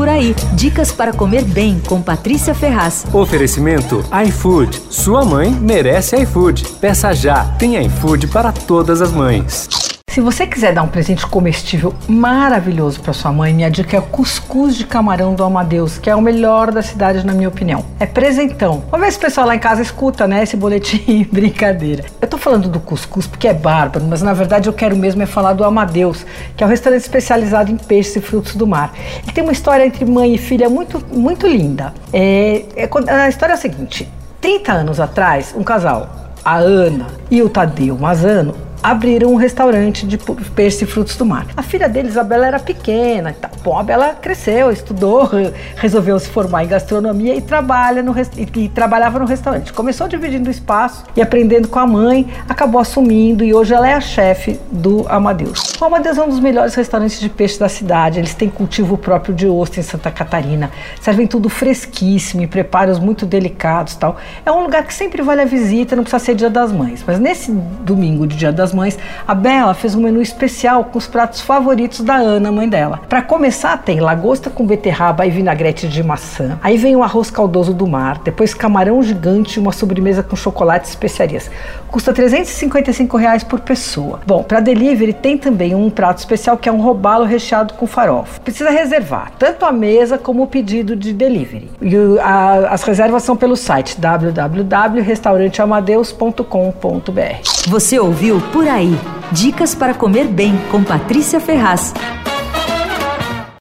por aí. Dicas para comer bem com Patrícia Ferraz. Oferecimento iFood. Sua mãe merece iFood. Peça já. Tem iFood para todas as mães. Se você quiser dar um presente comestível maravilhoso para sua mãe, minha dica é o cuscuz de camarão do Amadeus, que é o melhor da cidade, na minha opinião. É presentão. Vamos ver se o pessoal lá em casa escuta, né, esse boletim brincadeira. Eu tô falando do cuscuz porque é bárbaro, mas na verdade eu quero mesmo é falar do Amadeus, que é um restaurante especializado em peixes e frutos do mar. Ele tem uma história entre mãe e filha muito, muito linda. É, é, a história é a seguinte: 30 anos atrás, um casal, a Ana e o Tadeu Mazano, abriram um restaurante de peixe e frutos do mar. A filha dele, Isabela, era pequena. Tá. Bom, a Bela cresceu, estudou, resolveu se formar em gastronomia e, trabalha no, e, e trabalhava no restaurante. Começou dividindo o espaço e aprendendo com a mãe, acabou assumindo e hoje ela é a chefe do Amadeus. É um dos melhores restaurantes de peixe da cidade. Eles têm cultivo próprio de ostra em Santa Catarina. Servem tudo fresquíssimo e preparos muito delicados tal. É um lugar que sempre vale a visita, não precisa ser dia das mães. Mas nesse domingo de dia das Mães, a Bela fez um menu especial com os pratos favoritos da Ana, mãe dela. Para começar, tem lagosta com beterraba e vinagrete de maçã. Aí vem o arroz caldoso do mar, depois camarão gigante e uma sobremesa com chocolate e especiarias. Custa 355 reais por pessoa. Bom, para delivery tem também um prato especial que é um robalo recheado com farofa. Precisa reservar tanto a mesa como o pedido de delivery. E a, as reservas são pelo site www.restauranteamadeus.com.br. Você ouviu por aí. Dicas para comer bem com Patrícia Ferraz.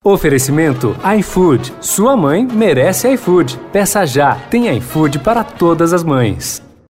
Oferecimento iFood. Sua mãe merece iFood. Peça já. Tem iFood para todas as mães.